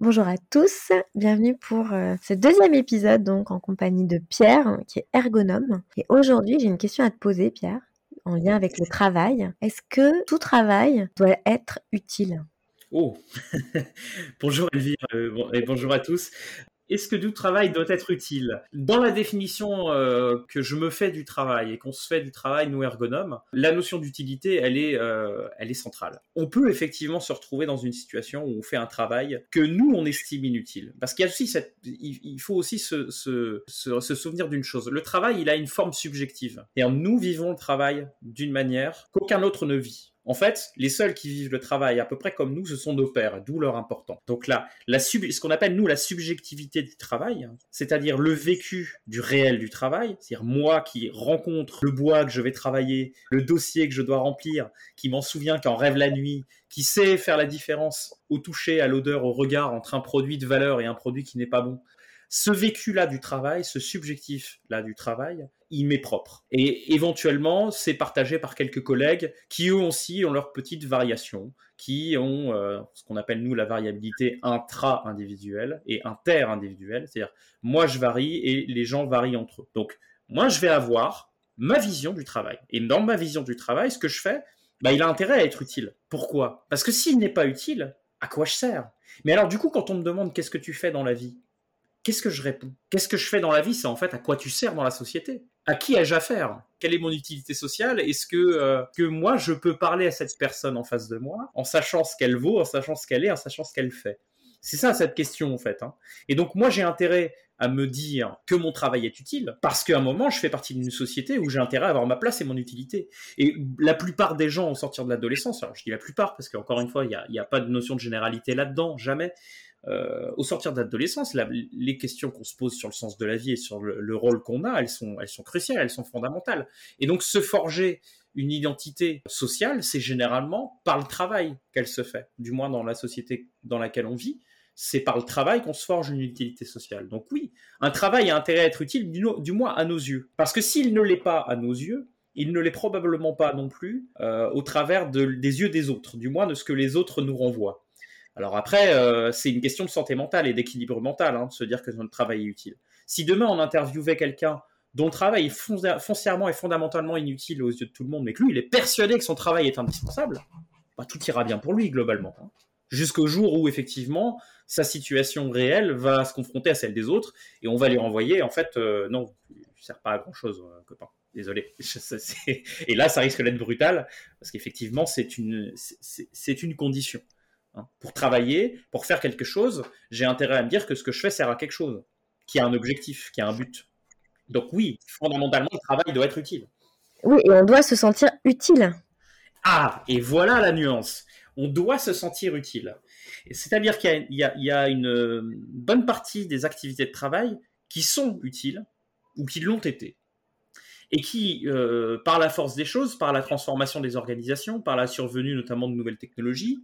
Bonjour à tous, bienvenue pour euh, ce deuxième épisode donc en compagnie de Pierre qui est ergonome. Et aujourd'hui j'ai une question à te poser Pierre en lien avec le travail. Est-ce que tout travail doit être utile? Oh Bonjour Elvire euh, et bonjour à tous. Est-ce que tout travail doit être utile? Dans la définition euh, que je me fais du travail et qu'on se fait du travail, nous ergonomes, la notion d'utilité, elle, est, euh, elle est centrale. On peut effectivement se retrouver dans une situation où on fait un travail que nous, on estime inutile. Parce qu'il cette, il, faut aussi se, se, se souvenir d'une chose. Le travail, il a une forme subjective. Et nous vivons le travail d'une manière qu'aucun autre ne vit. En fait, les seuls qui vivent le travail à peu près comme nous, ce sont nos pères, d'où leur important. Donc là, ce qu'on appelle nous la subjectivité du travail, hein, c'est-à-dire le vécu du réel du travail, c'est-à-dire moi qui rencontre le bois que je vais travailler, le dossier que je dois remplir, qui m'en souvient, qui en rêve la nuit, qui sait faire la différence au toucher, à l'odeur, au regard entre un produit de valeur et un produit qui n'est pas bon. Ce vécu-là du travail, ce subjectif-là du travail, il m'est propre. Et éventuellement, c'est partagé par quelques collègues qui eux aussi ont leurs petites variations, qui ont euh, ce qu'on appelle nous la variabilité intra-individuelle et inter-individuelle, c'est-à-dire moi je varie et les gens varient entre eux. Donc moi je vais avoir ma vision du travail. Et dans ma vision du travail, ce que je fais, bah, il a intérêt à être utile. Pourquoi? Parce que s'il n'est pas utile, à quoi je sers? Mais alors du coup, quand on me demande qu'est-ce que tu fais dans la vie, qu'est-ce que je réponds? Qu'est-ce que je fais dans la vie? C'est en fait à quoi tu sers dans la société? À qui ai-je affaire? Quelle est mon utilité sociale? Est-ce que, euh, que moi, je peux parler à cette personne en face de moi en sachant ce qu'elle vaut, en sachant ce qu'elle est, en sachant ce qu'elle fait? C'est ça cette question en fait. hein. Et donc moi, j'ai intérêt à me dire que mon travail est utile parce qu'à un moment, je fais partie d'une société où j'ai intérêt à avoir ma place et mon utilité. Et la plupart des gens au sortir de l'adolescence, alors je dis la plupart parce qu'encore une fois, il n'y a, pas de notion de généralité là-dedans, jamais. Euh, au sortir la- les questions qu'on se pose sur le sens de la vie et sur le, le rôle qu'on a, elles sont, cruciales, elles sont fondamentales. Et donc se forger une identité sociale, c'est généralement par le travail qu'elle se fait, du moins dans la société dans laquelle on vit. C'est par le travail qu'on se forge une utilité sociale. Donc oui, un travail a intérêt à être utile, du, moins à nos yeux. Parce que s'il ne l'est pas à nos yeux, il ne l'est probablement pas non plus euh, au travers de- des yeux des autres, du moins de ce que les autres nous renvoient. Alors après, euh, c'est une question de santé mentale et d'équilibre mental, hein, de se dire que notre travail est utile. Si demain on interviewait quelqu'un dont le travail est foncièrement et fondamentalement inutile aux yeux de tout le monde, mais que lui, il est persuadé que son travail est indispensable, bah, tout ira bien pour lui globalement. hein. Jusqu'au jour où effectivement sa situation réelle va se confronter à celle des autres et on va lui renvoyer en fait euh, non, tu sers pas à grand chose, copain. Désolé. Et là, ça risque d'être brutal parce qu'effectivement, c'est une, c'est une condition. Hein. Pour travailler, pour faire quelque chose, j'ai intérêt à me dire que ce que je fais sert à quelque chose, qui a un objectif, qui a un but. Donc oui, fondamentalement, le travail doit être utile. Oui, et on doit se sentir utile. Ah, et voilà la nuance. On doit se sentir utile. C'est-à-dire qu'il y a une euh, bonne partie des activités de travail qui sont utiles ou qui l'ont été. Et qui, euh, par la force des choses, par la transformation des organisations, par la survenue notamment de nouvelles technologies,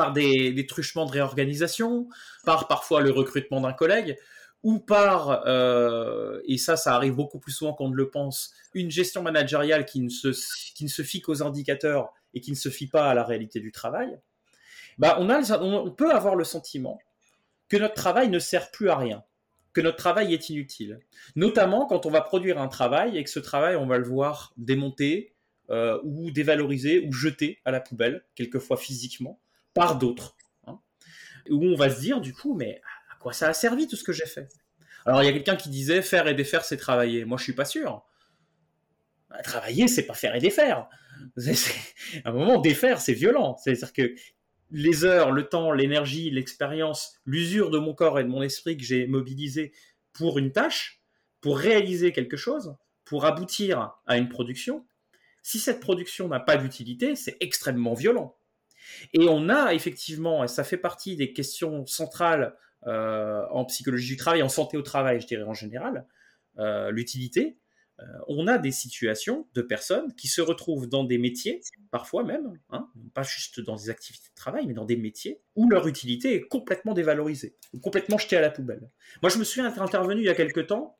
par des, des truchements de réorganisation, par parfois le recrutement d'un collègue, ou par, euh, et ça, ça arrive beaucoup plus souvent qu'on ne le pense, une gestion managériale qui ne se, qui ne se fie qu'aux indicateurs et qui ne se fie pas à la réalité du travail, bah on, a, on peut avoir le sentiment que notre travail ne sert plus à rien, que notre travail est inutile. Notamment quand on va produire un travail et que ce travail, on va le voir démonté euh, ou dévalorisé ou jeté à la poubelle, quelquefois physiquement, par d'autres. hein. Où on va se dire, du coup, mais à quoi ça a servi tout ce que j'ai fait? Alors il y a quelqu'un qui disait, faire et défaire, c'est travailler. Moi, je suis pas sûr. Bah, travailler, c'est pas faire et défaire. À un moment, défaire, c'est violent. C'est-à-dire que les heures, le temps, l'énergie, l'expérience, l'usure de mon corps et de mon esprit que j'ai mobilisé pour une tâche, pour réaliser quelque chose, pour aboutir à une production, si cette production n'a pas d'utilité, c'est extrêmement violent. Et on a effectivement, et ça fait partie des questions centrales euh, en psychologie du travail, en santé au travail, je dirais en général, euh, l'utilité, euh, on a des situations de personnes qui se retrouvent dans des métiers, parfois même, hein, pas juste dans des activités de travail, mais dans des métiers où leur utilité est complètement dévalorisée, ou complètement jetée à la poubelle. Moi, je me suis intervenu il y a quelque temps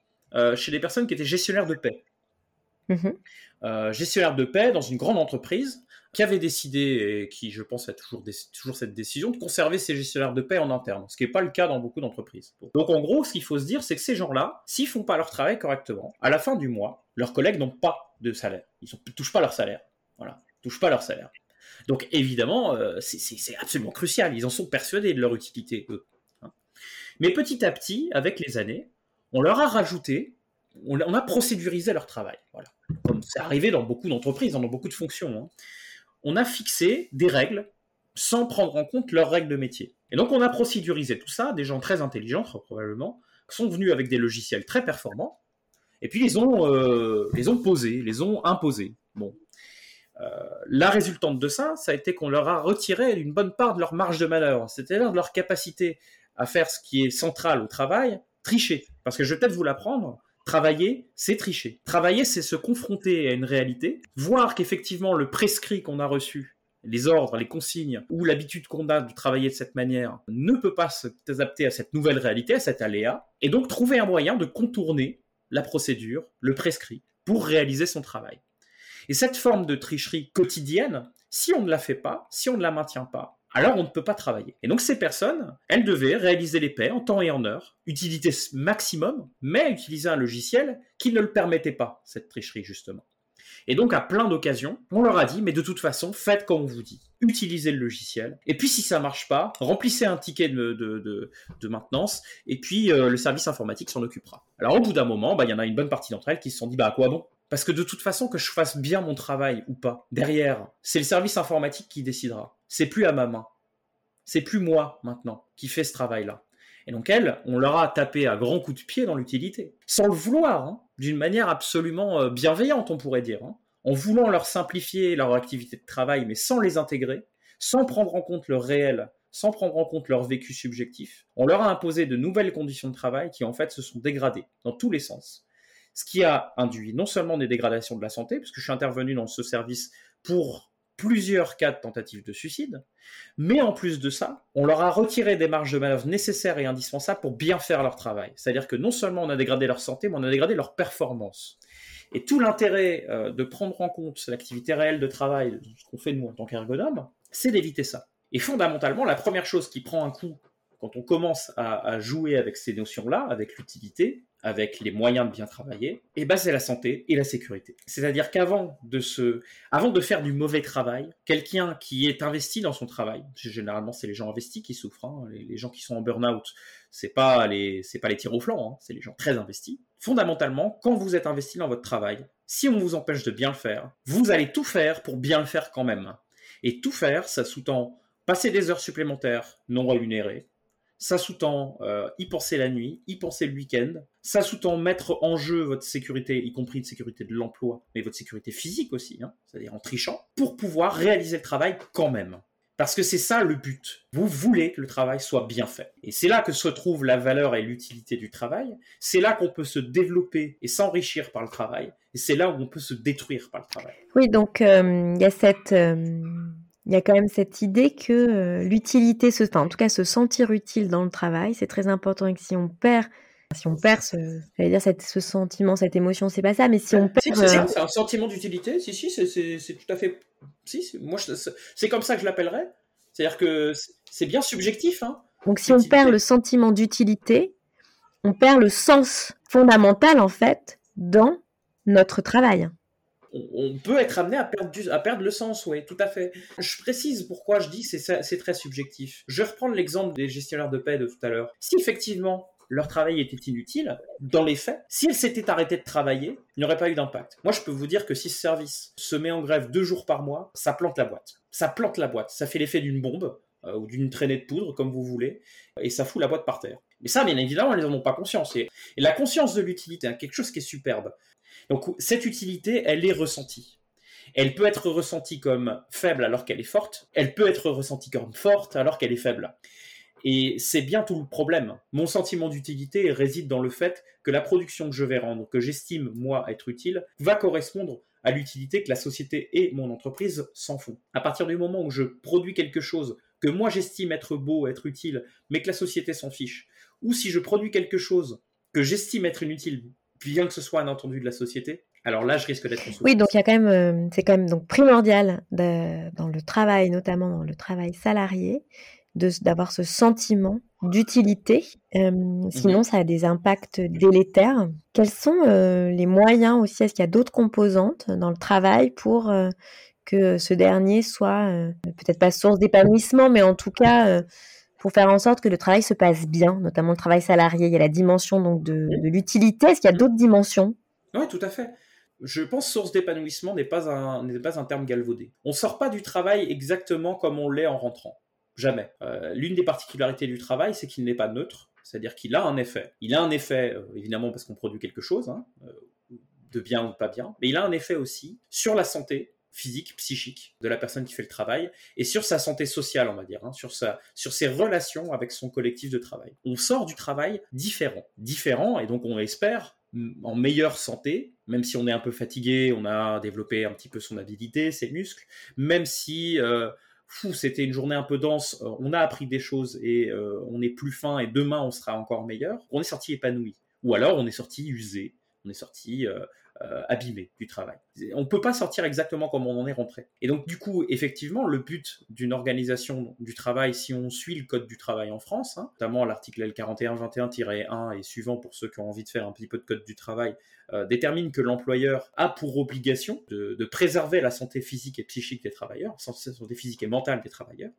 chez des personnes qui étaient gestionnaires de paix. Mhm. gestionnaires de paix dans une grande entreprise qui avait décidé, et qui je pense a toujours, toujours cette décision, de conserver ces gestionnaires de paix en interne, ce qui n'est pas le cas dans beaucoup d'entreprises. Donc en gros, ce qu'il faut se dire, c'est que ces gens-là, s'ils font pas leur travail correctement, à la fin du mois, leurs collègues n'ont pas de salaire. Ils ne touchent pas leur salaire. Voilà, touchent pas leur salaire. Donc évidemment, euh, c'est absolument crucial. Ils en sont persuadés de leur utilité, eux. Hein. Mais petit à petit, avec les années, on leur a rajouté, on, a procédurisé leur travail. Voilà. Comme c'est arrivé dans beaucoup d'entreprises, dans beaucoup de fonctions. Hein on a fixé des règles sans prendre en compte leurs règles de métier. Et donc on a procédurisé tout ça, des gens très intelligents probablement, sont venus avec des logiciels très performants, et puis les ont, euh, les ont posés, les ont imposés. Bon. Euh, la résultante de ça, ça a été qu'on leur a retiré une bonne part de leur marge de manœuvre, c'est-à-dire de leur capacité à faire ce qui est central au travail, tricher. Parce que je vais peut-être vous l'apprendre, Travailler, c'est tricher. Travailler, c'est se confronter à une réalité, voir qu'effectivement le prescrit qu'on a reçu, les ordres, les consignes ou l'habitude qu'on a de travailler de cette manière ne peut pas s'adapter à cette nouvelle réalité, à cet aléa, et donc trouver un moyen de contourner la procédure, le prescrit, pour réaliser son travail. Et cette forme de tricherie quotidienne, si on ne la fait pas, si on ne la maintient pas, alors on ne peut pas travailler. Et donc ces personnes, elles devaient réaliser les paix en temps et en heure, utilité maximum, mais utiliser un logiciel qui ne le permettait pas, cette tricherie justement. Et donc à plein d'occasions, on leur a dit, mais de toute façon, faites comme on vous dit. Utilisez le logiciel. Et puis si ça marche pas, remplissez un ticket de, de, maintenance, et puis euh, le service informatique s'en occupera. Alors au bout d'un moment, bah, il y en a une bonne partie d'entre elles qui se sont dit, bah à quoi bon? Parce que de toute façon, que je fasse bien mon travail ou pas, derrière, c'est le service informatique qui décidera. C'est plus à ma main. C'est plus moi maintenant qui fais ce travail-là. Et donc elles, on leur a tapé à grands coups de pied dans l'utilité, sans le vouloir, hein, d'une manière absolument euh, bienveillante, on pourrait dire, hein. en voulant leur simplifier leur activité de travail, mais sans les intégrer, sans prendre en compte leur réel, sans prendre en compte leur vécu subjectif. On leur a imposé de nouvelles conditions de travail qui en fait se sont dégradées dans tous les sens ce qui a induit non seulement des dégradations de la santé, puisque je suis intervenu dans ce service pour plusieurs cas de tentatives de suicide, mais en plus de ça, on leur a retiré des marges de manœuvre nécessaires et indispensables pour bien faire leur travail. C'est-à-dire que non seulement on a dégradé leur santé, mais on a dégradé leur performance. Et tout l'intérêt euh, de prendre en compte l'activité réelle de travail, ce qu'on fait nous en tant qu'ergonome, c'est d'éviter ça. Et fondamentalement, la première chose qui prend un coup quand on commence à, jouer avec ces notions-là, avec l'utilité, avec les moyens de bien travailler, et ben c'est la santé et la sécurité. C'est-à-dire qu'avant de se, avant de faire du mauvais travail, quelqu'un qui est investi dans son travail, généralement c'est les gens investis qui souffrent, hein, les, gens qui sont en burn-out, c'est pas les, c'est pas les tirs au flanc, hein, c'est les gens très investis. Fondamentalement, quand vous êtes investi dans votre travail, si on vous empêche de bien le faire, vous allez tout faire pour bien le faire quand même. Et tout faire, ça sous-tend passer des heures supplémentaires non rémunérées, ça sous-tend euh, y penser la nuit, y penser le week-end. Ça sous-tend mettre en jeu votre sécurité, y compris de sécurité de l'emploi, mais votre sécurité physique aussi, hein, c'est-à-dire en trichant, pour pouvoir réaliser le travail quand même. Parce que c'est ça le but. Vous voulez que le travail soit bien fait. Et c'est là que se trouve la valeur et l'utilité du travail. C'est là qu'on peut se développer et s'enrichir par le travail. Et c'est là où on peut se détruire par le travail. Oui, donc euh, il y a cette... Euh, il y a quand même cette idée que euh, l'utilité, se, en tout cas se sentir utile dans le travail, c'est très important et que si on perd, si on perd ce, dire cette, ce sentiment, cette émotion, c'est pas ça, mais si on perd, euh, c'est un sentiment d'utilité. Si si, c'est tout à fait, si, moi c'est comme ça que je l'appellerais. C'est-à-dire que c'est bien subjectif. Hein, Donc si on perd le sentiment d'utilité, on perd le sens fondamental en fait dans notre travail on, peut être amené à perdre, à perdre le sens, oui, tout à fait. Je précise pourquoi je dis que c'est très subjectif. Je vais reprendre l'exemple des gestionnaires de paix de tout à l'heure. Si effectivement leur travail était inutile, dans les faits, si elles s'étaient arrêtées de travailler, il n'y aurait pas eu d'impact. Moi, je peux vous dire que si ce service se met en grève deux jours par mois, ça plante la boîte. Ça plante la boîte. Ça fait l'effet d'une bombe euh, ou d'une traînée de poudre, comme vous voulez, et ça fout la boîte par terre. Mais ça, bien évidemment, elles n'en ont pas conscience. Et, et la conscience de l'utilité, hein, quelque chose qui est superbe. Donc cette utilité, elle est ressentie. Elle peut être ressentie comme faible alors qu'elle est forte, elle peut être ressentie comme forte alors qu'elle est faible. Et c'est bien tout le problème. Mon sentiment d'utilité réside dans le fait que la production que je vais rendre, que j'estime moi être utile, va correspondre à l'utilité que la société et mon entreprise s'en font. À partir du moment où je produis quelque chose que moi j'estime être beau, être utile, mais que la société s'en fiche, ou si je produis quelque chose que j'estime être inutile, bien que ce soit un entendu de la société, alors là, je risque d'être Oui, donc il y a quand même, euh, c'est quand même donc primordial dans le travail, notamment dans le travail salarié, d'avoir ce sentiment d'utilité. Euh, sinon, mhm. ça a des impacts délétères. Quels sont euh, les moyens aussi? Est-ce qu'il y a d'autres composantes dans le travail pour que ce dernier soit peut-être pas source d'épanouissement, mais en tout cas pour faire en sorte que le travail se passe bien, notamment le travail salarié. Il y a la dimension donc de, de l'utilité. Est-ce qu'il y a d'autres dimensions? Oui, tout à fait je pense source d'épanouissement n'est pas, un, n'est pas un terme galvaudé. On ne sort pas du travail exactement comme on l'est en rentrant. Jamais. Euh, l'une des particularités du travail, c'est qu'il n'est pas neutre, c'est-à-dire qu'il a un effet. Il a un effet, euh, évidemment, parce qu'on produit quelque chose, hein, euh, de bien ou pas bien, mais il a un effet aussi sur la santé physique, psychique de la personne qui fait le travail, et sur sa santé sociale, on va dire, hein, sur, sa, sur ses relations avec son collectif de travail. On sort du travail différent. Différent, et donc on espère en meilleure santé, même si on est un peu fatigué, on a développé un petit peu son habilité, ses muscles, même si euh, c'était une journée un peu dense, euh, on a appris des choses et euh, on est plus fin et demain on sera encore meilleur, on est sorti épanoui. Ou alors on est sorti usé, on est sorti abîmé du travail. On ne peut pas sortir exactement comme on en est rentré. Et donc, du coup, effectivement, le but d'une organisation du travail, si on suit le code du travail en France, hein, notamment l'article L4121-1 et suivant pour ceux qui ont envie de faire un petit peu de code du travail, euh, détermine que l'employeur a pour obligation de, préserver la santé physique et psychique des travailleurs, la santé physique et mentale des travailleurs.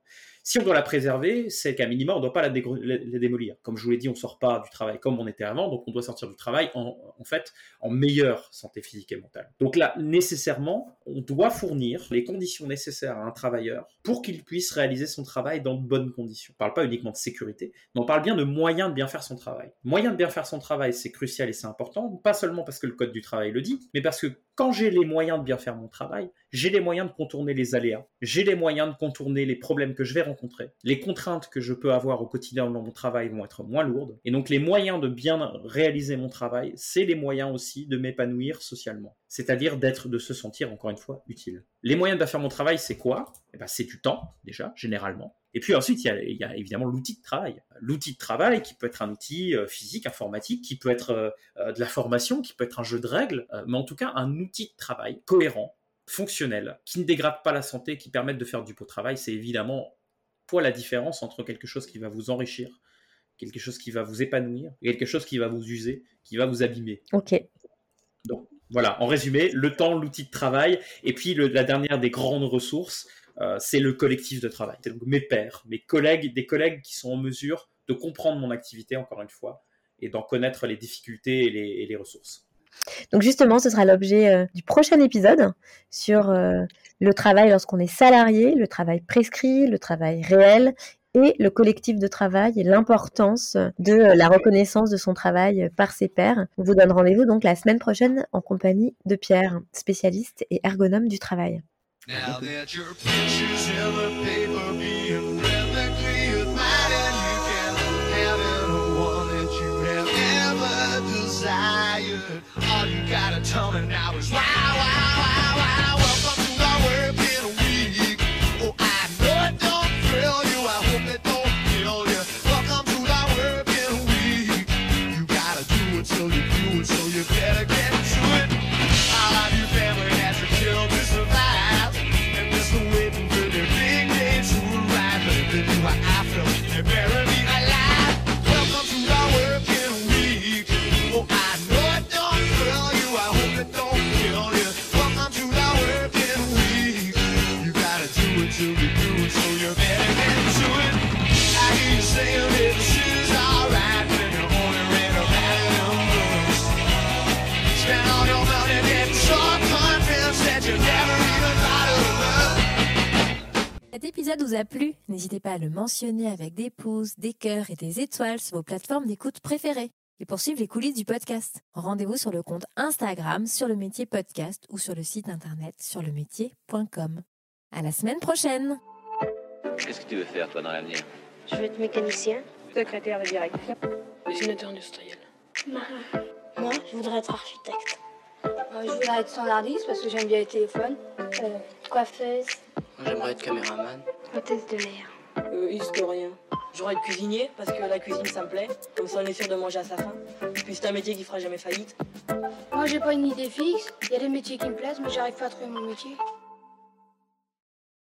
Si on doit la préserver, c'est qu'à minima, on ne doit pas la, démolir. Comme je vous l'ai dit, on ne sort pas du travail comme on était avant, donc on doit sortir du travail en, fait en meilleure santé physique et mentale. Donc là, nécessairement, on doit fournir les conditions nécessaires à un travailleur pour qu'il puisse réaliser son travail dans de bonnes conditions. On ne parle pas uniquement de sécurité, mais on parle bien de moyens de bien faire son travail. Moyen de bien faire son travail, c'est crucial et c'est important, pas seulement parce que le code du travail le dit, mais parce que quand j'ai les moyens de bien faire mon travail, j'ai les moyens de contourner les aléas, j'ai les moyens de contourner les problèmes que je vais rencontrer, les contraintes que je peux avoir au quotidien dans mon travail vont être moins lourdes, et donc les moyens de bien réaliser mon travail, c'est les moyens aussi de m'épanouir socialement, c'est-à-dire d'être, de se sentir encore une fois utile. Les moyens de bien faire mon travail, c'est quoi? Eh ben, C'est du temps, déjà, généralement. Et puis ensuite, il y, a, évidemment l'outil de travail. L'outil de travail qui peut être un outil euh, physique, informatique, qui peut être euh, euh, de la formation, qui peut être un jeu de règles, mais en tout cas un outil de travail cohérent, fonctionnel, qui ne dégrade pas la santé, qui permette de faire du beau travail. C'est évidemment quoi la différence entre quelque chose qui va vous enrichir, quelque chose qui va vous épanouir, et quelque chose qui va vous user, qui va vous abîmer. Ok. Donc voilà, en résumé, le temps, l'outil de travail, et puis la dernière des grandes ressources, euh, c'est le collectif de travail. C'est donc mes pairs, mes collègues, des collègues qui sont en mesure de comprendre mon activité, encore une fois, et d'en connaître les difficultés et les, ressources. Donc justement, ce sera l'objet euh, du prochain épisode sur euh, le travail lorsqu'on est salarié, le travail prescrit, le travail réel et le collectif de travail et l'importance de la reconnaissance de son travail par ses pairs. On vous donne rendez-vous donc la semaine prochaine en compagnie de Pierre, spécialiste et ergonome du travail. You gotta tell me now Cet épisode vous a plu N'hésitez pas à le mentionner avec des pouces, des cœurs et des étoiles sur vos plateformes d'écoute préférées. Et pour suivre les coulisses du podcast, rendez-vous sur le compte Instagram sur le métier podcast ou sur le site internet sur le métier.com. À la semaine prochaine Qu'est-ce que tu veux faire toi dans l'avenir? Je veux être mécanicien. Secrétaire de direction. Dessinateur industriel. Marin. Moi, je voudrais être architecte. Euh, je voudrais être standardiste parce que j'aime bien les téléphones. Euh, coiffeuse. Moi, j'aimerais être caméraman. Hôtesse de l'air. Euh, historien. J'aurais être cuisinier parce que la cuisine ça me plaît. Comme ça on est sûr de manger à sa faim. Puis c'est un métier qui fera jamais faillite. Moi, j'ai pas une idée fixe. Il y a des métiers qui me plaisent, mais j'arrive pas à trouver mon métier.